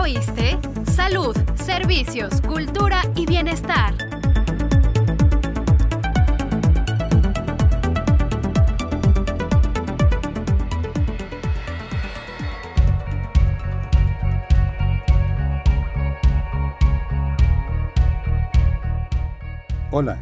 ¿Ya oíste? Salud, servicios, cultura y bienestar. Hola,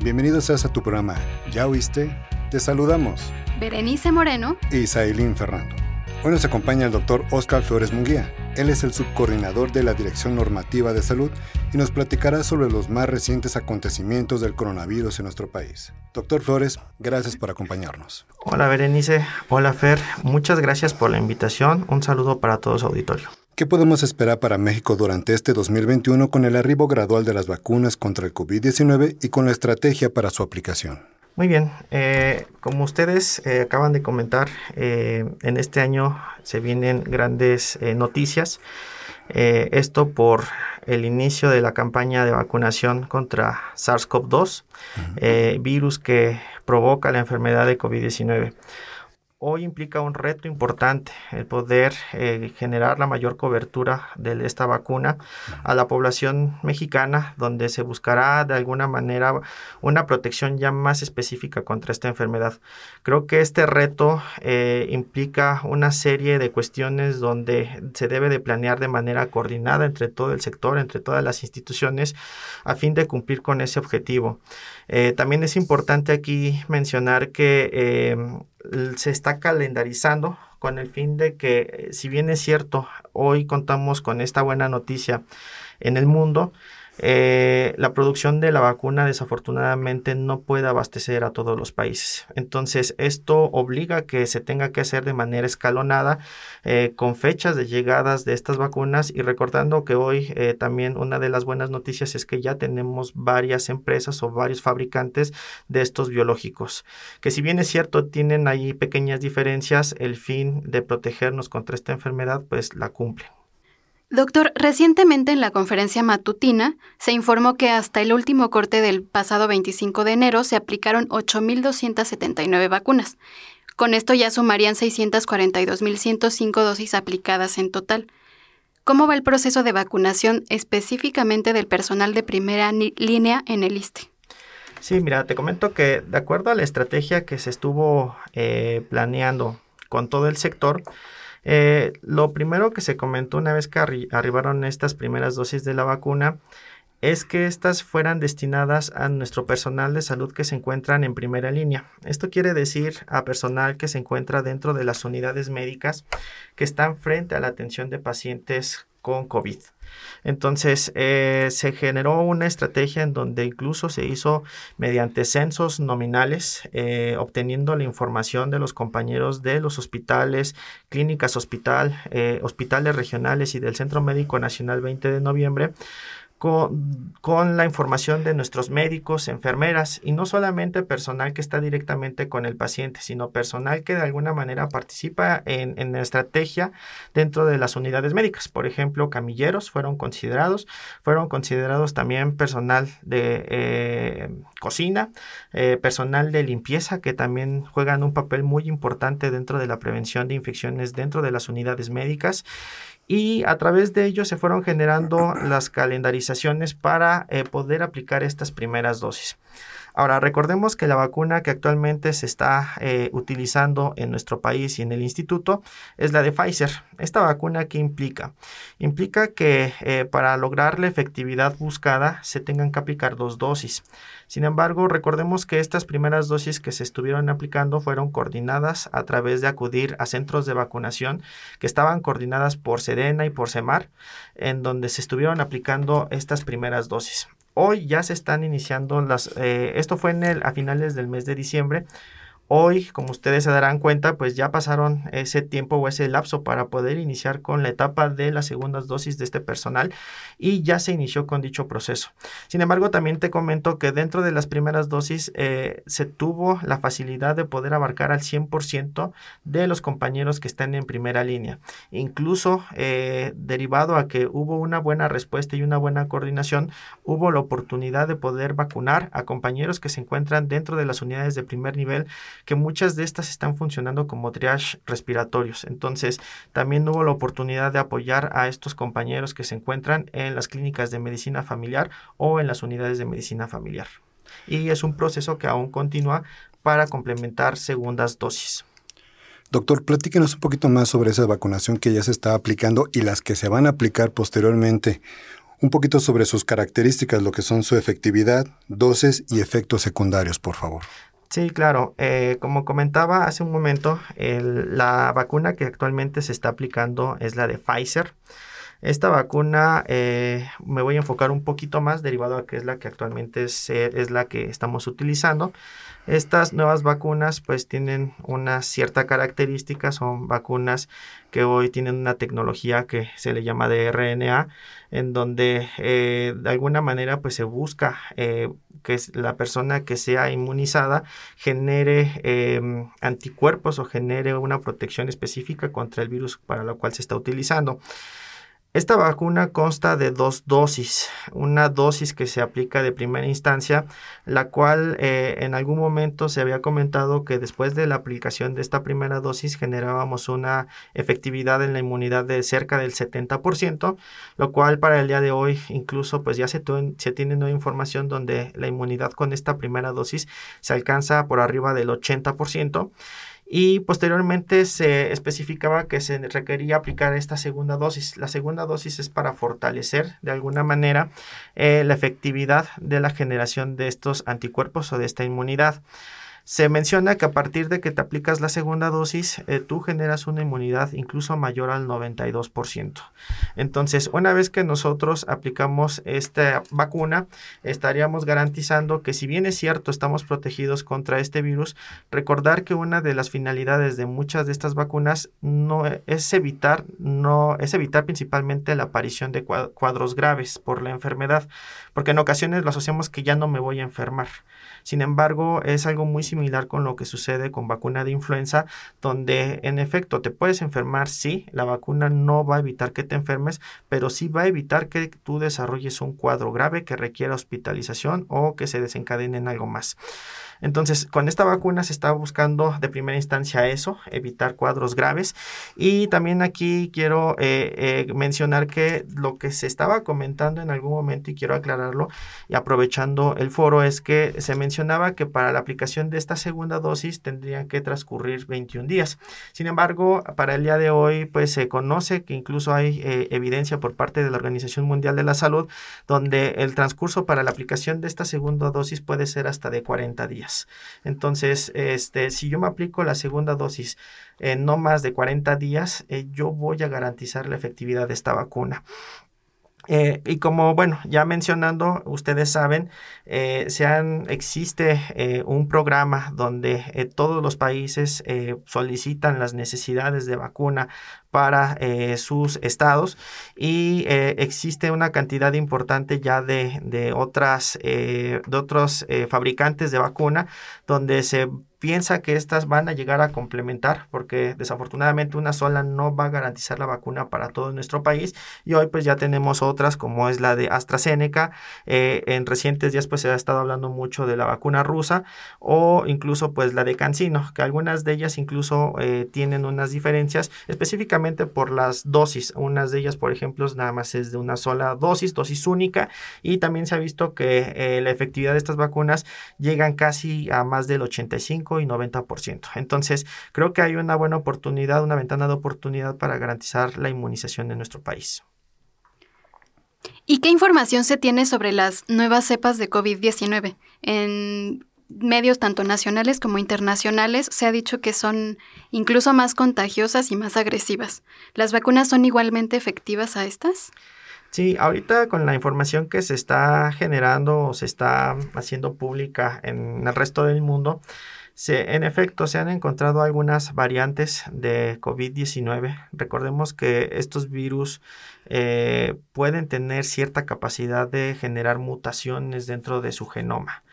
bienvenidos a tu programa. ¿Ya oíste? Te saludamos. Berenice Moreno y Sailín Fernando. Hoy nos acompaña el doctor Oscar Flores Munguía. Él es el subcoordinador de la Dirección Normativa de Salud y nos platicará sobre los más recientes acontecimientos del coronavirus en nuestro país. Doctor Flores, gracias por acompañarnos. Hola Berenice, hola Fer, muchas gracias por la invitación. Un saludo para todos auditorio. ¿Qué podemos esperar para México durante este 2021 con el arribo gradual de las vacunas contra el COVID-19 y con la estrategia para su aplicación? Muy bien, eh, como ustedes eh, acaban de comentar, eh, en este año se vienen grandes noticias. esto por el inicio de la campaña de vacunación contra SARS-CoV-2, virus que provoca la enfermedad de COVID-19 hoy implica un reto importante el poder eh, generar la mayor cobertura de esta vacuna a la población mexicana, donde se buscará de alguna manera una protección ya más específica contra esta enfermedad. Creo que este reto eh, implica una serie de cuestiones donde se debe de planear de manera coordinada entre todo el sector, entre todas las instituciones, a fin de cumplir con ese objetivo. Eh, también es importante aquí mencionar que se está calendarizando con el fin de que, eh, si bien es cierto, hoy contamos con esta buena noticia en el mundo, eh, la producción de la vacuna desafortunadamente no puede abastecer a todos los países. Entonces, esto obliga a que se tenga que hacer de manera escalonada, eh, con fechas de llegadas de estas vacunas y recordando que hoy eh, también una de las buenas noticias es que ya tenemos varias empresas o varios fabricantes de estos biológicos, que si bien es cierto tienen ahí pequeñas diferencias, el fin de protegernos contra esta enfermedad pues la cumplen. Doctor, recientemente en la conferencia matutina se informó que hasta el último corte del pasado 25 de enero se aplicaron 8.279 vacunas. Con esto ya sumarían 642.105 dosis aplicadas en total. ¿Cómo va el proceso de vacunación específicamente del personal de primera línea en el ISTE? Sí, mira, te comento que de acuerdo a la estrategia que se estuvo eh, planeando con todo el sector, eh, lo primero que se comentó una vez que arribaron estas primeras dosis de la vacuna es que estas fueran destinadas a nuestro personal de salud que se encuentran en primera línea. Esto quiere decir a personal que se encuentra dentro de las unidades médicas que están frente a la atención de pacientes con COVID. Entonces eh, se generó una estrategia en donde incluso se hizo mediante censos nominales, eh, obteniendo la información de los compañeros de los hospitales, clínicas hospital, eh, hospitales regionales y del Centro Médico Nacional 20 de noviembre con, la información de nuestros médicos, enfermeras y no solamente personal que está directamente con el paciente, sino personal que de alguna manera participa en, la estrategia dentro de las unidades médicas. Por ejemplo, camilleros fueron considerados, fueron considerados también personal de eh, cocina, eh, personal de limpieza que también juegan un papel muy importante dentro de la prevención de infecciones dentro de las unidades médicas y a través de ello se fueron generando las calendarizaciones para eh, poder aplicar estas primeras dosis. Ahora, recordemos que la vacuna que actualmente se está eh, utilizando en nuestro país y en el instituto es la de Pfizer. ¿Esta vacuna qué implica? Implica que eh, para lograr la efectividad buscada se tengan que aplicar dos dosis. Sin embargo, recordemos que estas primeras dosis que se estuvieron aplicando fueron coordinadas a través de acudir a centros de vacunación que estaban coordinadas por Sedena y por Semar, en donde se estuvieron aplicando estas primeras dosis. Hoy ya se están iniciando las, eh, esto fue en el, a finales del mes de diciembre, Hoy, como ustedes se darán cuenta, pues ya pasaron ese tiempo o ese lapso para poder iniciar con la etapa de las segundas dosis de este personal y ya se inició con dicho proceso. Sin embargo, también te comento que dentro de las primeras dosis eh, se tuvo la facilidad de poder abarcar al 100% de los compañeros que están en primera línea. Incluso eh, derivado a que hubo una buena respuesta y una buena coordinación, hubo la oportunidad de poder vacunar a compañeros que se encuentran dentro de las unidades de primer nivel que muchas de estas están funcionando como triage respiratorios. Entonces, también hubo la oportunidad de apoyar a estos compañeros que se encuentran en las clínicas de medicina familiar o en las unidades de medicina familiar. Y es un proceso que aún continúa para complementar segundas dosis. Doctor, platíquenos un poquito más sobre esa vacunación que ya se está aplicando y las que se van a aplicar posteriormente. Un poquito sobre sus características, lo que son su efectividad, dosis y efectos secundarios, por favor. Sí, claro. Eh, como comentaba hace un momento, la vacuna que actualmente se está aplicando es la de Pfizer. Esta vacuna eh, me voy a enfocar un poquito más derivado a que es la que actualmente es, es la que estamos utilizando. Estas nuevas vacunas pues tienen una cierta característica, son vacunas que hoy tienen una tecnología que se le llama de RNA, en donde eh, de alguna manera pues se busca eh, que la persona que sea inmunizada genere em, anticuerpos o genere una protección específica contra el virus para lo cual se está utilizando. Esta vacuna consta de dos dosis, una dosis que se aplica de primera instancia, la cual eh, en algún momento se había comentado que después de la aplicación de esta primera dosis generábamos una efectividad en la inmunidad de cerca del 70%, lo cual para el día de hoy incluso pues ya se, se tiene nueva información donde la inmunidad con esta primera dosis se alcanza por arriba del 80% y posteriormente se especificaba que se requería aplicar esta segunda dosis. La segunda dosis es para fortalecer de alguna manera eh, la efectividad de la generación de estos anticuerpos o de esta inmunidad. Se menciona que a partir de que te aplicas la segunda dosis, eh, tú generas una inmunidad incluso mayor al 92%. Entonces, una vez que nosotros aplicamos esta vacuna, estaríamos garantizando que si bien es cierto, estamos protegidos contra este virus, recordar que una de las finalidades de muchas de estas vacunas no es evitar, no es evitar principalmente la aparición de cuadros graves por la enfermedad, porque en ocasiones lo asociamos que ya no me voy a enfermar. Sin embargo, es algo muy similar con lo que sucede con vacuna de influenza, donde en efecto te puedes enfermar, sí, la vacuna no va a evitar que te enfermes, pero sí va a evitar que tú desarrolles un cuadro grave que requiera hospitalización o que se desencadene en algo más. Entonces, con esta vacuna se está buscando de primera instancia eso, evitar cuadros graves. Y también aquí quiero eh, eh, mencionar que lo que se estaba comentando en algún momento, y quiero aclararlo, y aprovechando el foro, es que se que para la aplicación de esta segunda dosis tendrían que transcurrir 21 días. Sin embargo, para el día de hoy, pues se conoce que incluso hay eh, evidencia por parte de la Organización Mundial de la Salud, donde el transcurso para la aplicación de esta segunda dosis puede ser hasta de 40 días. Entonces, este, si yo me aplico la segunda dosis en no más de 40 días, eh, yo voy a garantizar la efectividad de esta vacuna. Eh, y como, bueno, ya mencionando, ustedes saben, eh, existe un programa donde todos los países solicitan las necesidades de vacuna para sus estados y existe una cantidad importante ya de, de otras de otros fabricantes de vacuna donde se piensa que estas van a llegar a complementar porque desafortunadamente una sola no va a garantizar la vacuna para todo nuestro país y hoy pues ya tenemos otras como es la de AstraZeneca eh, en recientes días pues se ha estado hablando mucho de la vacuna rusa o incluso pues la de Cancino que algunas de ellas incluso eh, tienen unas diferencias específicamente por las dosis unas de ellas por ejemplo nada más es de una sola dosis dosis única y también se ha visto que eh, la efectividad de estas vacunas llegan casi a más del 85 y 90%. Entonces, creo que hay una buena oportunidad, una ventana de oportunidad para garantizar la inmunización en nuestro país. ¿Y qué información se tiene sobre las nuevas cepas de COVID-19? En medios tanto nacionales como internacionales se ha dicho que son incluso más contagiosas y más agresivas. ¿Las vacunas son igualmente efectivas a estas? Sí, ahorita con la información que se está generando o se está haciendo pública en el resto del mundo, en efecto, se han encontrado algunas variantes de COVID-19. Recordemos que estos virus eh, pueden tener cierta capacidad de generar mutaciones dentro de su genoma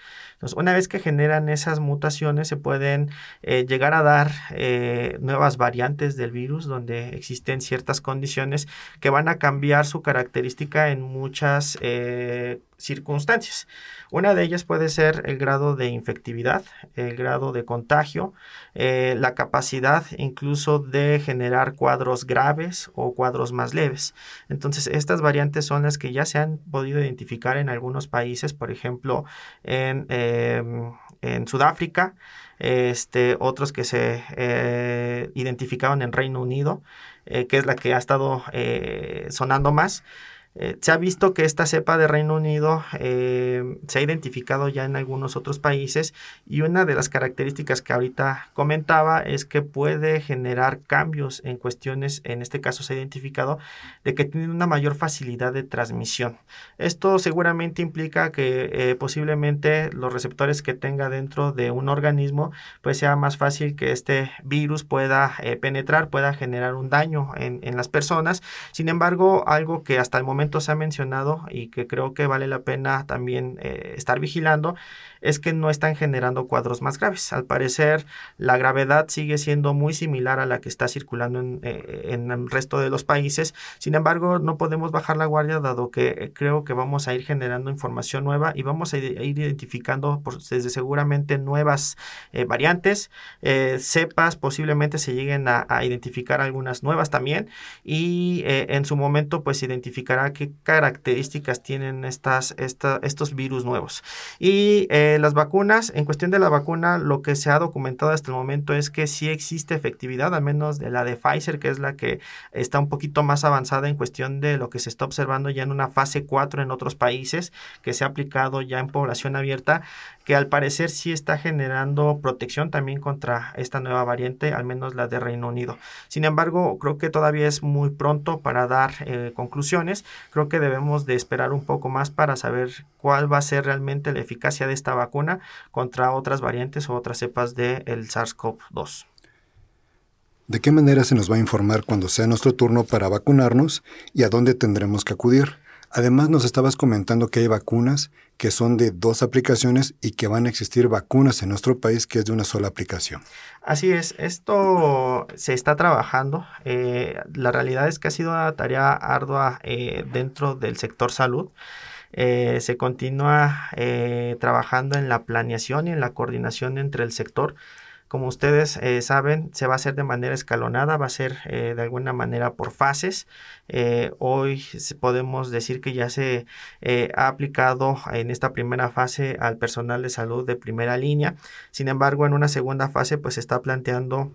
una vez que generan esas mutaciones, se pueden eh, llegar a dar eh, nuevas variantes del virus donde existen ciertas condiciones que van a cambiar su característica en muchas eh, circunstancias. Una de ellas puede ser el grado de infectividad, el grado de contagio, eh, la capacidad incluso de generar cuadros graves o cuadros más leves. Entonces, estas variantes son las que ya se han podido identificar en algunos países, por ejemplo, en, em, Sudáfrica, este, otros que se eh, identificaron en Reino Unido, eh, que es la que ha estado sonando más. Eh, se ha visto que esta cepa de Reino Unido eh, se ha identificado ya en algunos otros países y una de las características que ahorita comentaba es que puede generar cambios en cuestiones, en este caso se ha identificado, de que tiene una mayor facilidad de transmisión. Esto seguramente implica que eh, posiblemente los receptores que tenga dentro de un organismo pues sea más fácil que este virus pueda penetrar, pueda generar un daño en, en las personas. Sin embargo, algo que hasta el momento se ha mencionado y que creo que vale la pena también eh, estar vigilando es que no están generando cuadros más graves. Al parecer, la gravedad sigue siendo muy similar a la que está circulando en, eh, el resto de los países. Sin embargo, no podemos bajar la guardia dado que eh, creo que vamos a ir generando información nueva y vamos a ir, identificando desde seguramente nuevas variantes, cepas, posiblemente se lleguen a, identificar algunas nuevas también y en su momento pues se qué características tienen estas, estos virus nuevos. Y eh, las vacunas, en cuestión de la vacuna, lo que se ha documentado hasta el momento es que sí existe efectividad, al menos de la de Pfizer, que es la que está un poquito más avanzada en cuestión de lo que se está observando ya en una fase 4 en otros países, que se ha aplicado ya en población abierta que al parecer sí está generando protección también contra esta nueva variante, al menos la de Reino Unido. Sin embargo, creo que todavía es muy pronto para dar eh, conclusiones. Creo que debemos de esperar un poco más para saber cuál va a ser realmente la eficacia de esta vacuna contra otras variantes o otras cepas del SARS-CoV-2. ¿De qué manera se nos va a informar cuando sea nuestro turno para vacunarnos y a dónde tendremos que acudir? Además, nos estabas comentando que hay vacunas que son de dos aplicaciones y que van a existir vacunas en nuestro país que es de una sola aplicación. Así es, esto se está trabajando. Eh, la realidad es que ha sido una tarea ardua eh, dentro del sector salud. Eh, se continúa trabajando en la planeación y en la coordinación entre el sector como ustedes eh, saben, se va a hacer de manera escalonada, va a ser eh, de alguna manera por fases. Eh, hoy podemos decir que ya se ha aplicado en esta primera fase al personal de salud de primera línea. Sin embargo, en una segunda fase, pues se está planteando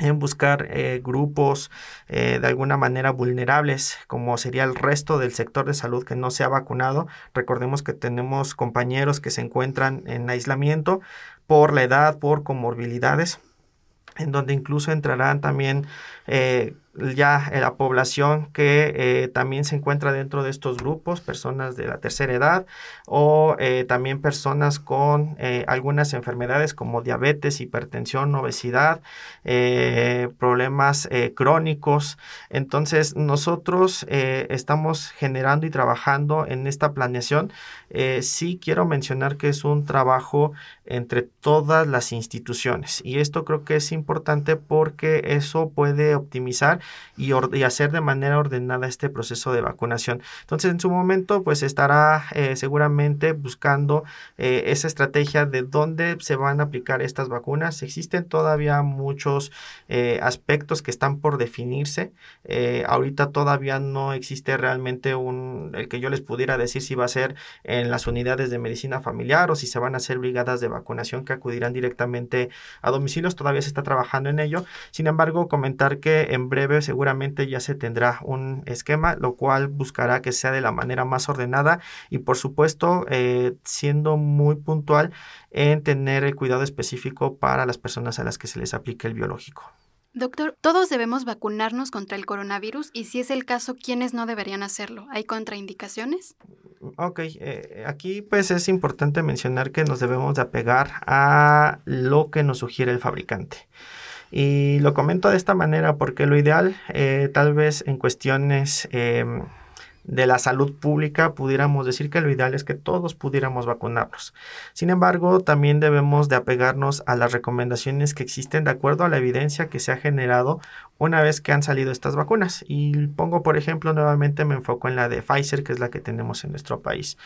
en buscar grupos de alguna manera vulnerables, como sería el resto del sector de salud que no se ha vacunado. Recordemos que tenemos compañeros que se encuentran en aislamiento, por la edad, por comorbilidades, en donde incluso entrarán también eh, ya la población que eh, también se encuentra dentro de estos grupos, personas de la tercera edad o eh, también personas con algunas enfermedades como diabetes, hipertensión, obesidad, problemas crónicos. Entonces nosotros estamos generando y trabajando en esta planeación. sí quiero mencionar que es un trabajo entre todas las instituciones y esto creo que es importante porque eso puede optimizar y, hacer de manera ordenada este proceso de vacunación. Entonces, en su momento, pues estará eh, seguramente buscando eh, esa estrategia de dónde se van a aplicar estas vacunas. Existen todavía muchos eh, aspectos que están por definirse. ahorita todavía no existe realmente un, el que yo les pudiera decir si va a ser en las unidades de medicina familiar o si se van a hacer brigadas de vacunación que acudirán directamente a domicilios. Todavía se está trabajando en ello. Sin embargo, comentar que en breve seguramente ya se tendrá un esquema, lo cual buscará que sea de la manera más ordenada y por supuesto eh, siendo muy puntual en tener el cuidado específico para las personas a las que se les aplique el biológico. Doctor, todos debemos vacunarnos contra el coronavirus y si es el caso, ¿quiénes no deberían hacerlo? ¿Hay contraindicaciones? Ok, eh, aquí pues es importante mencionar que nos debemos de apegar a lo que nos sugiere el fabricante. Y lo comento de esta manera porque lo ideal, eh, tal vez en cuestiones em, de la salud pública, pudiéramos decir que lo ideal es que todos pudiéramos vacunarnos. Sin embargo, también debemos de apegarnos a las recomendaciones que existen de acuerdo a la evidencia que se ha generado una vez que han salido estas vacunas. Y pongo, por ejemplo, nuevamente me enfoco en la de Pfizer, que es la que tenemos en nuestro país.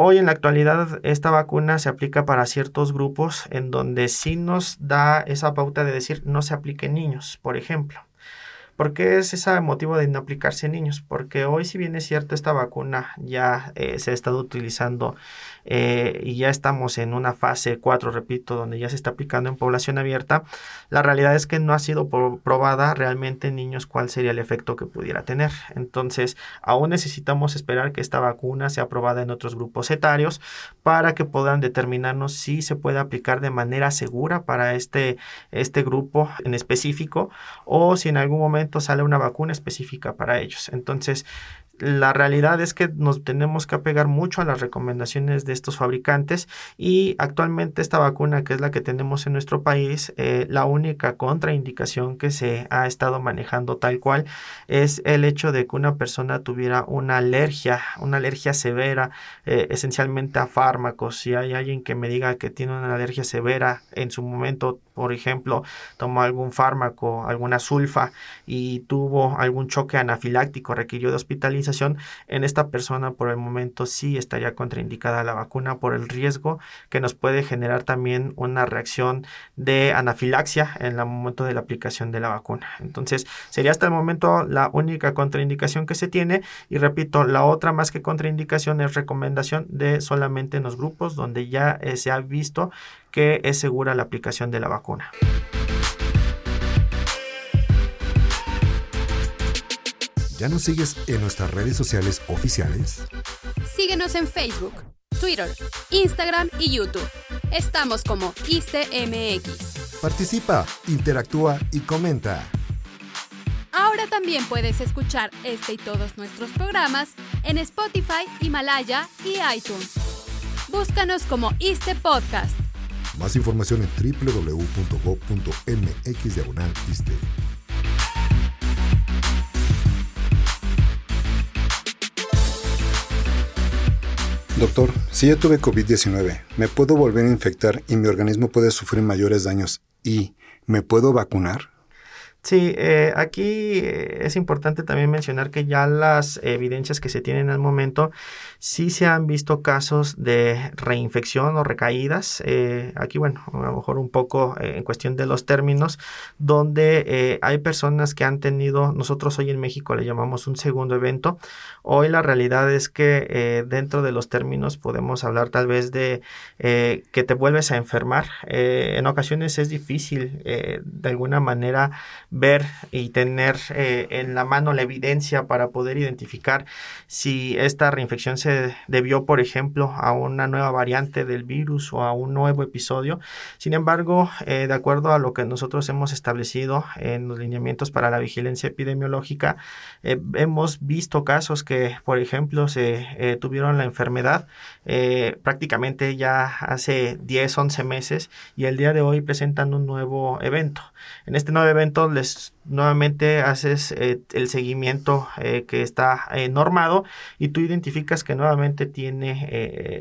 Hoy en la actualidad esta vacuna se aplica para ciertos grupos en donde sí nos da esa pauta de decir no se aplique en niños, por ejemplo. ¿Por qué es ese motivo de no aplicarse en niños? Porque hoy, si bien es cierto, esta vacuna ya eh, se ha estado utilizando eh, y ya estamos en una fase 4, repito, donde ya se está aplicando en población abierta, la realidad es que no ha sido probada realmente en niños cuál sería el efecto que pudiera tener. Entonces, aún necesitamos esperar que esta vacuna sea aprobada en otros grupos etarios para que puedan determinarnos si se puede aplicar de manera segura para este, este grupo en específico o si en algún momento sale una vacuna específica para ellos. Entonces, la realidad es que nos tenemos que apegar mucho a las recomendaciones de estos fabricantes y actualmente esta vacuna que es la que tenemos en nuestro país, eh, la única contraindicación que se ha estado manejando tal cual es el hecho de que una persona tuviera una alergia, una alergia severa, eh, esencialmente a fármacos. Si hay alguien que me diga que tiene una alergia severa en su momento, por ejemplo, tomó algún fármaco, alguna sulfa y tuvo algún choque anafiláctico, requirió de hospitalización, en esta persona por el momento sí estaría contraindicada la vacuna por el riesgo que nos puede generar también una reacción de anafilaxia en el momento de la aplicación de la vacuna. Entonces, sería hasta el momento la única contraindicación que se tiene y repito, la otra más que contraindicación es recomendación de solamente en los grupos donde ya eh, se ha visto que es segura la aplicación de la vacuna. ¿Ya nos sigues en nuestras redes sociales oficiales? Síguenos en Facebook, Twitter, Instagram y YouTube. Estamos como ISTMX. Participa, interactúa y comenta. Ahora también puedes escuchar este y todos nuestros programas en Spotify, Himalaya y iTunes. Búscanos como ISTE Podcast. Más información en www.go.mx diagonal Doctor, si ya tuve COVID-19, ¿me puedo volver a infectar y mi organismo puede sufrir mayores daños y me puedo vacunar? Sí, eh, aquí eh, es importante también mencionar que ya las evidencias que se tienen al momento sí se han visto casos de reinfección o recaídas. Eh, aquí, bueno, a lo mejor un poco en cuestión de los términos, donde hay personas que han tenido, nosotros hoy en México le llamamos un segundo evento. Hoy la realidad es que dentro de los términos podemos hablar tal vez de que te vuelves a enfermar. en ocasiones es difícil de alguna manera ver y tener eh, en la mano la evidencia para poder identificar si esta reinfección se debió, por ejemplo, a una nueva variante del virus o a un nuevo episodio. Sin embargo, eh, de acuerdo a lo que nosotros hemos establecido en los lineamientos para la vigilancia epidemiológica, eh, hemos visto casos que, por ejemplo, se tuvieron la enfermedad prácticamente ya hace 10, 11 meses y el día de hoy presentan un nuevo evento. En este nuevo evento nuevamente haces eh, el seguimiento eh, que está eh, normado y tú identificas que nuevamente tiene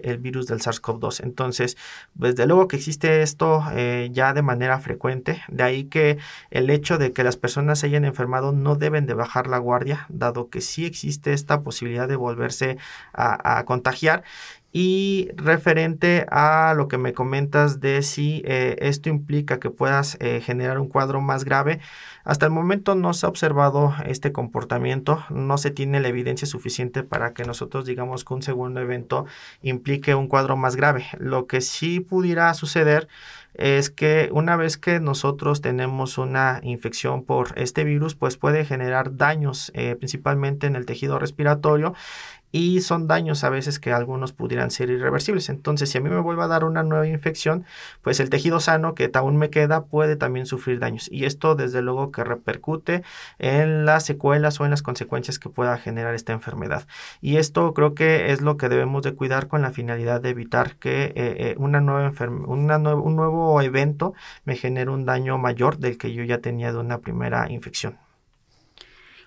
el virus del SARS-CoV-2. Entonces, desde luego que existe esto ya de manera frecuente, de ahí que el hecho de que las personas se hayan enfermado no deben de bajar la guardia, dado que sí existe esta posibilidad de volverse a contagiar y referente a lo que me comentas de si eh, esto implica que puedas eh, generar un cuadro más grave, hasta el momento no se ha observado este comportamiento, no se tiene la evidencia suficiente para que nosotros digamos que un segundo evento implique un cuadro más grave. Lo que sí pudiera suceder es que una vez que nosotros tenemos una infección por este virus, pues puede generar daños eh, principalmente en el tejido respiratorio y son daños a veces que algunos pudieran ser irreversibles. Entonces, si a mí me vuelve a dar una nueva infección, pues el tejido sano que aún me queda puede también sufrir daños. Y esto desde luego que repercute en las secuelas o en las consecuencias que pueda generar esta enfermedad. Y esto creo que es lo que debemos de cuidar con la finalidad de evitar que eh, eh, una nueva una un nuevo evento me genere un daño mayor del que yo ya tenía de una primera infección.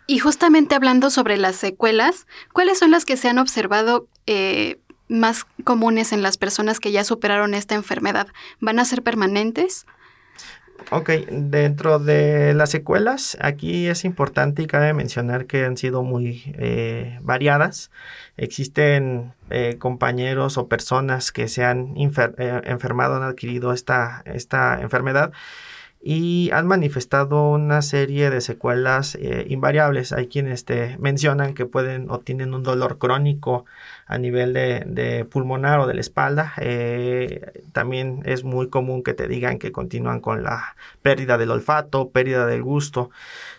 Y justamente hablando sobre las secuelas, ¿cuáles son las que se han observado eh, más comunes en las personas que ya superaron esta enfermedad? ¿Van a ser permanentes? Ok, dentro de las secuelas, aquí es importante y cabe mencionar que han sido muy eh, variadas. Existen eh, compañeros o personas que se han eh, enfermado, han adquirido esta, esta enfermedad y han manifestado una serie de secuelas invariables. Hay quienes mencionan que pueden o tienen un dolor crónico a nivel de, pulmonar o de la espalda. Eh, también es muy común que te digan que continúan con la pérdida del olfato, pérdida del gusto.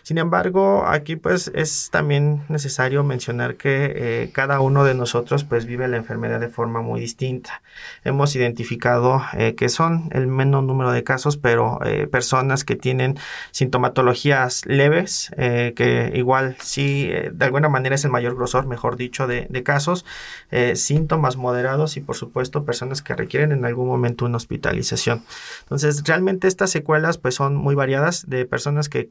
Sin embargo, aquí pues es también necesario mencionar que eh, cada uno de nosotros pues vive la enfermedad de forma muy distinta. Hemos identificado eh, que son el menos número de casos, pero personas que tienen sintomatologías leves, que igual sí de alguna manera es el mayor grosor, mejor dicho, de casos eh, síntomas moderados y por supuesto personas que requieren en algún momento una hospitalización. Entonces realmente estas secuelas pues son muy variadas de personas que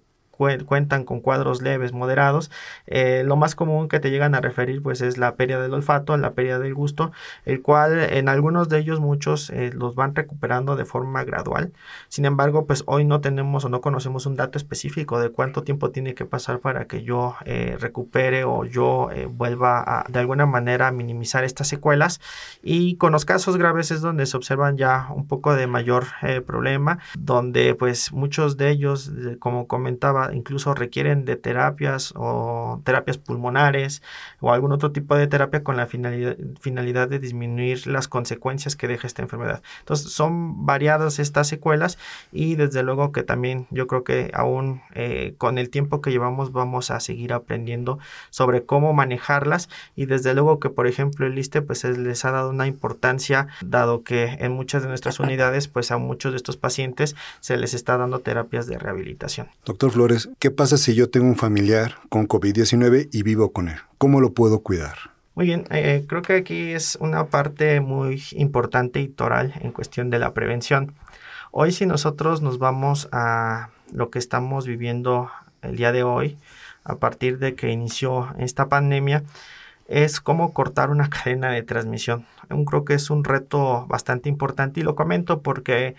cuentan con cuadros leves, moderados. Eh, lo más común que te llegan a referir pues es la pérdida del olfato, la pérdida del gusto, el cual en algunos de ellos muchos eh, los van recuperando de forma gradual. Sin embargo, pues hoy no tenemos o no conocemos un dato específico de cuánto tiempo tiene que pasar para que yo eh, recupere o yo vuelva de alguna manera a minimizar estas secuelas. Y con los casos graves es donde se observan ya un poco de mayor problema, donde pues muchos de ellos, como comentaba, incluso requieren de terapias o terapias pulmonares o algún otro tipo de terapia con la finalidad, finalidad de disminuir las consecuencias que deja esta enfermedad. Entonces son variadas estas secuelas y desde luego que también yo creo que aún eh, con el tiempo que llevamos vamos a seguir aprendiendo sobre cómo manejarlas y desde luego que por ejemplo el ISTE pues les ha dado una importancia dado que en muchas de nuestras unidades pues a muchos de estos pacientes se les está dando terapias de rehabilitación. Doctor Flores, ¿qué pasa si yo tengo un familiar con COVID-19 y vivo con él? ¿Cómo lo puedo cuidar? Muy bien, eh, creo que aquí es una parte muy importante y toral en cuestión de la prevención. Hoy si nosotros nos vamos a lo que estamos viviendo el día de hoy, a partir de que inició esta pandemia, es cómo cortar una cadena de transmisión. Creo que es un reto bastante importante y lo comento porque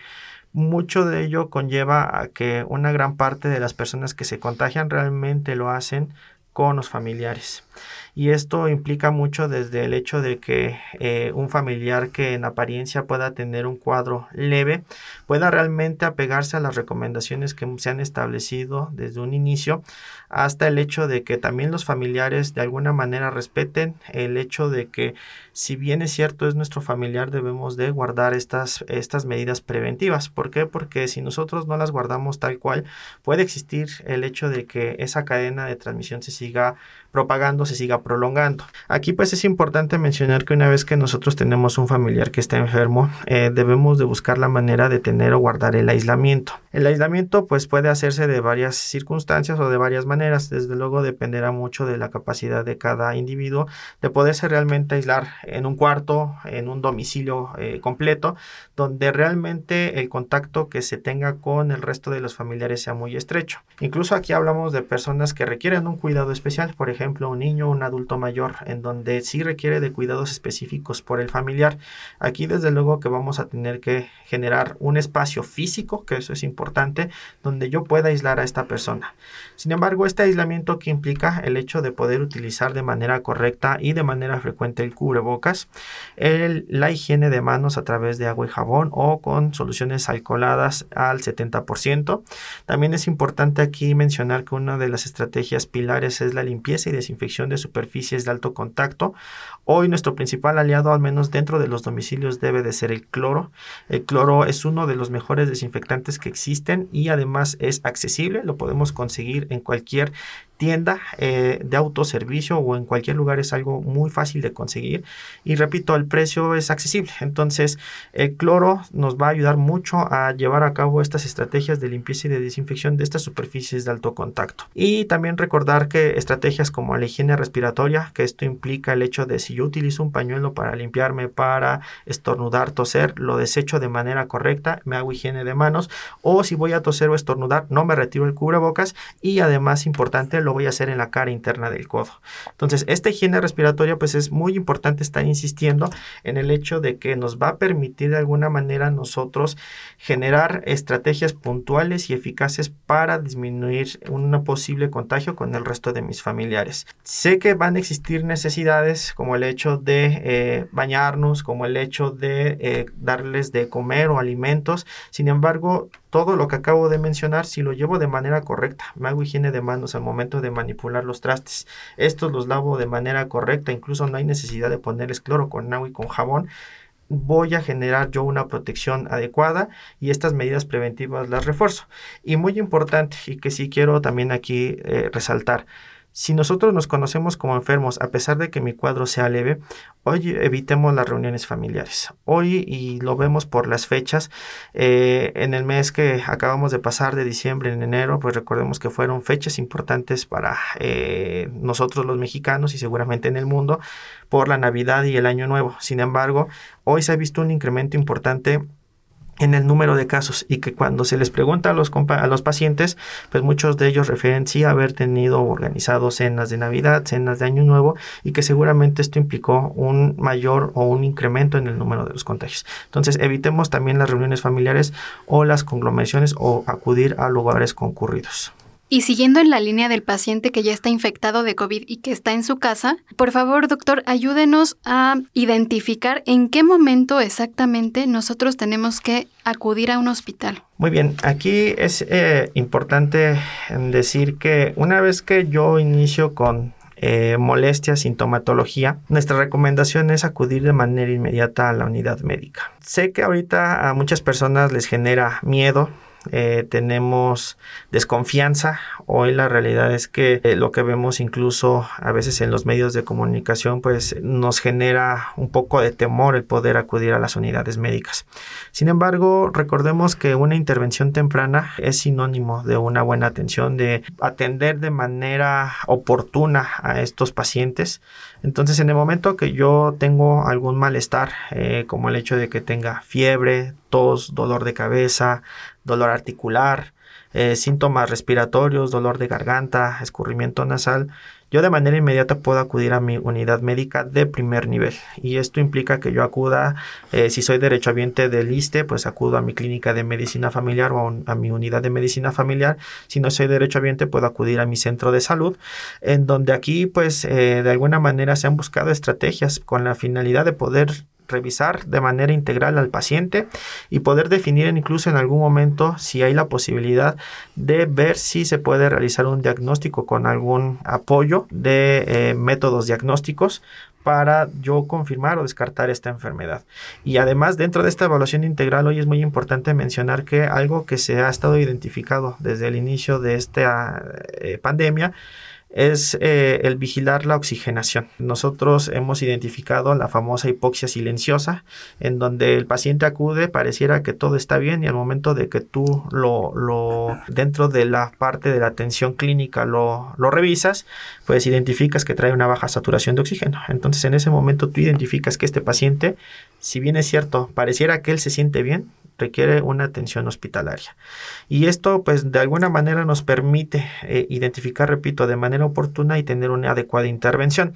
mucho de ello conlleva a que una gran parte de las personas que se contagian realmente lo hacen con los familiares y esto implica mucho desde el hecho de que eh, un familiar que en apariencia pueda tener un cuadro leve pueda realmente apegarse a las recomendaciones que se han establecido desde un inicio hasta el hecho de que también los familiares de alguna manera respeten el hecho de que si bien es cierto es nuestro familiar debemos de guardar estas, estas medidas preventivas. ¿Por qué? Porque si nosotros no las guardamos tal cual puede existir el hecho de que esa cadena de transmisión se siga propagando, se siga prolongando. Aquí pues es importante mencionar que una vez que nosotros tenemos un familiar que está enfermo, eh, debemos de buscar la manera de tener o guardar el aislamiento. El aislamiento pues puede hacerse de varias circunstancias o de varias maneras. Desde luego dependerá mucho de la capacidad de cada individuo de poderse realmente aislar en un cuarto, en un domicilio eh, completo, donde realmente el contacto que se tenga con el resto de los familiares sea muy estrecho. Incluso aquí hablamos de personas que requieren un cuidado especial, por ejemplo un niño, un adulto mayor, en donde sí requiere de cuidados específicos por el familiar. Aquí desde luego que vamos a tener que generar un espacio físico, que eso es importante, donde yo pueda aislar a esta persona. Sin embargo, este aislamiento que implica el hecho de poder utilizar de manera correcta y de manera frecuente el cubrebocas, el, la higiene de manos a través de agua y jabón o con soluciones alcoholadas al 70%. También es importante aquí mencionar que una de las estrategias pilares es la limpieza y desinfección de superficies de alto contacto. Hoy nuestro principal aliado, al menos dentro de los domicilios, debe de ser el cloro. El cloro es uno de los mejores desinfectantes que existen y además es accesible, lo podemos conseguir en cualquier tienda eh, de autoservicio o en cualquier lugar es algo muy fácil de conseguir. Y repito el precio es accesible. Entonces el cloro nos va a ayudar mucho a llevar a cabo estas estrategias de limpieza y de desinfección de estas superficies de alto contacto. Y también recordar que estrategias como la higiene respiratoria que esto implica el hecho de si yo utilizo un pañuelo para limpiarme para estornudar toser lo desecho de manera correcta me hago higiene de manos o si voy a toser o estornudar no me retiro el cubrebocas y además importante lo voy a hacer en la cara interna del codo. Entonces, esta higiene respiratoria pues es muy importante estar insistiendo en el hecho de que nos va a permitir de alguna manera nosotros generar estrategias puntuales y eficaces para disminuir un posible contagio con el resto de mis familiares. Sé que van a existir necesidades como el hecho de eh, bañarnos, como el hecho de eh, darles de comer o alimentos. Sin embargo, todo lo que acabo de mencionar, si lo llevo de manera correcta, me hago higiene de manos al momento de manipular los trastes. Estos los lavo de manera correcta, incluso no hay necesidad de ponerles cloro con agua y con jabón. Voy a generar yo una protección adecuada y estas medidas preventivas las refuerzo. Y muy importante, y que sí quiero también aquí eh, resaltar, si nosotros nos conocemos como enfermos, a pesar de que mi cuadro sea leve, hoy evitemos las reuniones familiares. Hoy, y lo vemos por las fechas, eh, en el mes que acabamos de pasar de diciembre en enero, pues recordemos que fueron fechas importantes para eh, nosotros los mexicanos y seguramente en el mundo por la Navidad y el Año Nuevo. Sin embargo, hoy se ha visto un incremento importante en el número de casos y que cuando se les pregunta a los, a los pacientes, pues muchos de ellos refieren sí haber tenido organizado cenas de Navidad, cenas de Año Nuevo y que seguramente esto implicó un mayor o un incremento en el número de los contagios. Entonces evitemos también las reuniones familiares o las conglomeraciones o acudir a lugares concurridos. Y siguiendo en la línea del paciente que ya está infectado de COVID y que está en su casa, por favor, doctor, ayúdenos a identificar en qué momento exactamente nosotros tenemos que acudir a un hospital. Muy bien, aquí es eh, importante decir que una vez que yo inicio con eh, molestia, sintomatología, nuestra recomendación es acudir de manera inmediata a la unidad médica. Sé que ahorita a muchas personas les genera miedo eh, tenemos desconfianza. Hoy la realidad es que eh, lo que vemos incluso a veces en los medios de comunicación pues nos genera un poco de temor el poder acudir a las unidades médicas. Sin embargo, recordemos que una intervención temprana es sinónimo de una buena atención, de atender de manera oportuna a estos pacientes. Entonces, en el momento que yo tengo algún malestar, eh, como el hecho de que tenga fiebre, tos, dolor de cabeza, dolor articular, eh, síntomas respiratorios, dolor de garganta, escurrimiento nasal, yo de manera inmediata puedo acudir a mi unidad médica de primer nivel. Y esto implica que yo acuda, eh, si soy derechohabiente del ISTE, pues acudo a mi clínica de medicina familiar o a, mi unidad de medicina familiar. Si no soy derechohabiente, puedo acudir a mi centro de salud, en donde aquí, pues, eh, de alguna manera se han buscado estrategias con la finalidad de poder revisar de manera integral al paciente y poder definir incluso en algún momento si hay la posibilidad de ver si se puede realizar un diagnóstico con algún apoyo de eh, métodos diagnósticos para yo confirmar o descartar esta enfermedad. Y además, dentro de esta evaluación integral, hoy es muy importante mencionar que algo que se ha estado identificado desde el inicio de esta eh, pandemia es eh, el vigilar la oxigenación. Nosotros hemos identificado la famosa hipoxia silenciosa, en donde el paciente acude, pareciera que todo está bien y al momento de que tú lo, lo dentro de la parte de la atención clínica lo, lo revisas, pues identificas que trae una baja saturación de oxígeno. Entonces en ese momento tú identificas que este paciente, si bien es cierto, pareciera que él se siente bien, requiere una atención hospitalaria. Y esto pues de alguna manera nos permite eh, identificar, repito, de manera oportuna y tener una adecuada intervención.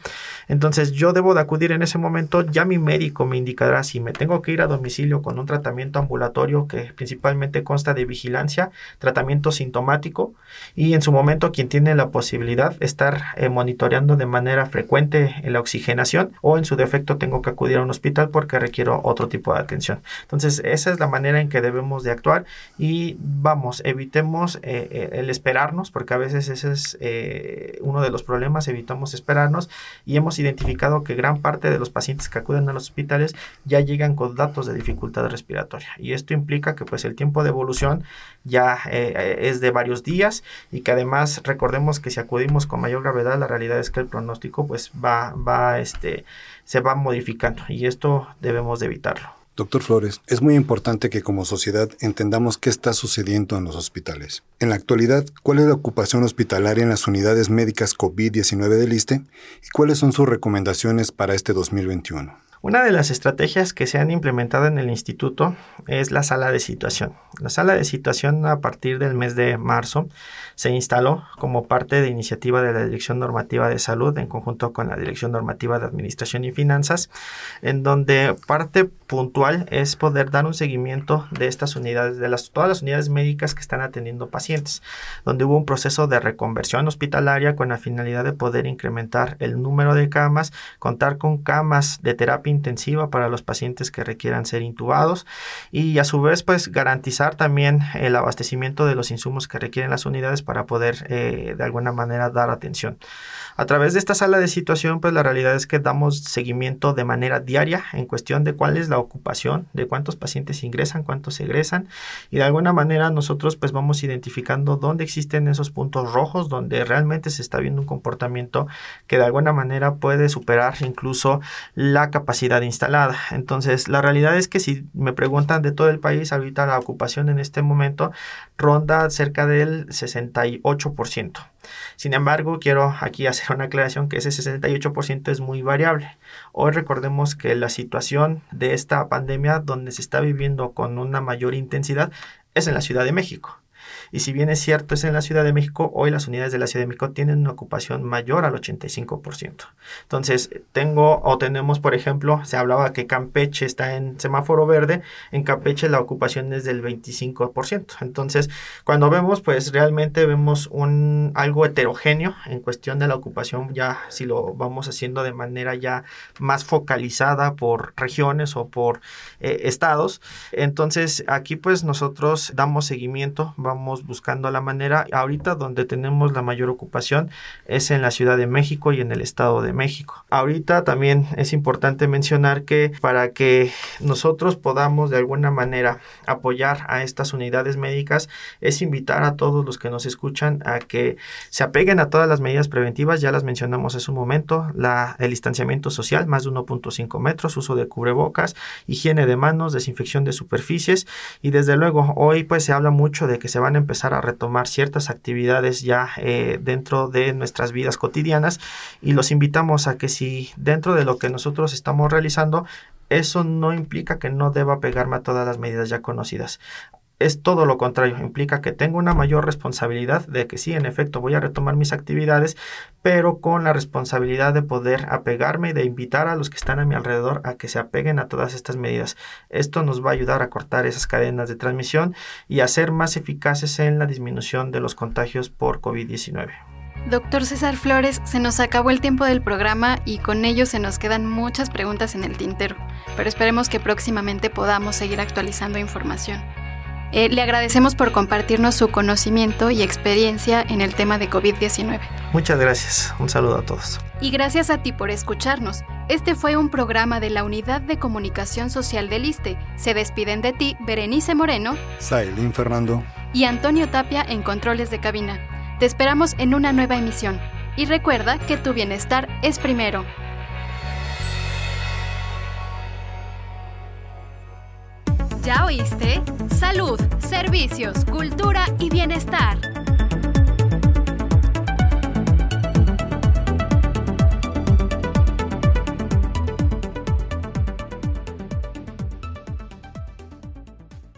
Entonces yo debo de acudir en ese momento, ya mi médico me indicará si me tengo que ir a domicilio con un tratamiento ambulatorio que principalmente consta de vigilancia, tratamiento sintomático y en su momento quien tiene la posibilidad estar eh, monitoreando de manera frecuente la oxigenación o en su defecto tengo que acudir a un hospital porque requiero otro tipo de atención. Entonces esa es la manera en que debemos de actuar y vamos, evitemos eh, eh, el esperarnos, porque a veces ese es eh, uno de los problemas, evitamos esperarnos y hemos identificado que gran parte de los pacientes que acuden a los hospitales ya llegan con datos de dificultad respiratoria y esto implica que pues el tiempo de evolución ya es de varios días y que además recordemos que si acudimos con mayor gravedad la realidad es que el pronóstico pues va, va este, se va modificando y esto debemos de evitarlo. Doctor Flores, es muy importante que como sociedad entendamos qué está sucediendo en los hospitales. En la actualidad, ¿cuál es la ocupación hospitalaria en las unidades médicas COVID-19 del ISTE y cuáles son sus recomendaciones para este 2021? Una de las estrategias que se han implementado en el instituto es la sala de situación. La sala de situación a partir del mes de marzo se instaló como parte de iniciativa de la Dirección Normativa de Salud en conjunto con la Dirección Normativa de Administración y Finanzas, en donde parte puntual es poder dar un seguimiento de estas unidades, de las, todas las unidades médicas que están atendiendo pacientes, donde hubo un proceso de reconversión hospitalaria con la finalidad de poder incrementar el número de camas, contar con camas de terapia intensiva para los pacientes que requieran ser intubados y a su vez pues garantizar también el abastecimiento de los insumos que requieren las unidades para poder eh, de alguna manera dar atención. A través de esta sala de situación, pues la realidad es que damos seguimiento de manera diaria en cuestión de cuál es la ocupación, de cuántos pacientes ingresan, cuántos egresan y de alguna manera nosotros pues vamos identificando dónde existen esos puntos rojos, donde realmente se está viendo un comportamiento que de alguna manera puede superar incluso la capacidad instalada. Entonces, la realidad es que si me preguntan de todo el país, ahorita la ocupación en este momento ronda cerca del 68%. Sin embargo, quiero aquí hacer una aclaración que ese 68% es muy variable. Hoy recordemos que la situación de esta pandemia donde se está viviendo con una mayor intensidad es en la Ciudad de México. Y si bien es cierto, es en la Ciudad de México, hoy las unidades de la Ciudad de México tienen una ocupación mayor al 85%. Entonces, tengo o tenemos, por ejemplo, se hablaba que Campeche está en semáforo verde, en Campeche la ocupación es del 25%. Entonces, cuando vemos, pues realmente vemos un algo heterogéneo en cuestión de la ocupación, ya si lo vamos haciendo de manera ya más focalizada por regiones o por eh, estados. Entonces, aquí pues nosotros damos seguimiento, vamos buscando la manera. Ahorita donde tenemos la mayor ocupación es en la Ciudad de México y en el Estado de México. Ahorita también es importante mencionar que para que nosotros podamos de alguna manera apoyar a estas unidades médicas es invitar a todos los que nos escuchan a que se apeguen a todas las medidas preventivas, ya las mencionamos hace un momento, la, el distanciamiento social, más de 1.5 metros, uso de cubrebocas, higiene de manos, desinfección de superficies y desde luego hoy pues se habla mucho de que se van a empezar a retomar ciertas actividades ya eh, dentro de nuestras vidas cotidianas. Y los invitamos a que si dentro de lo que nosotros estamos realizando eso no implica que no deba pegarme a todas las medidas ya conocidas es todo lo contrario, implica que tengo una mayor responsabilidad de que sí, en efecto, voy a retomar mis actividades, pero con la responsabilidad de poder apegarme y de invitar a los que están a mi alrededor a que se apeguen a todas estas medidas. Esto nos va a ayudar a cortar esas cadenas de transmisión y a ser más eficaces en la disminución de los contagios por COVID-19. Doctor César Flores, se nos acabó el tiempo del programa y con ello se nos quedan muchas preguntas en el tintero, pero esperemos que próximamente podamos seguir actualizando información. Eh, le agradecemos por compartirnos su conocimiento y experiencia en el tema de COVID-19. Muchas gracias. Un saludo a todos. Y gracias a ti por escucharnos. Este fue un programa de la Unidad de Comunicación Social del ISTE. Se despiden de ti Berenice Moreno, Sailín Fernando y Antonio Tapia en Controles de Cabina. Te esperamos en una nueva emisión. Y recuerda que tu bienestar es primero. ¿Ya oíste? Salud, servicios, cultura y bienestar.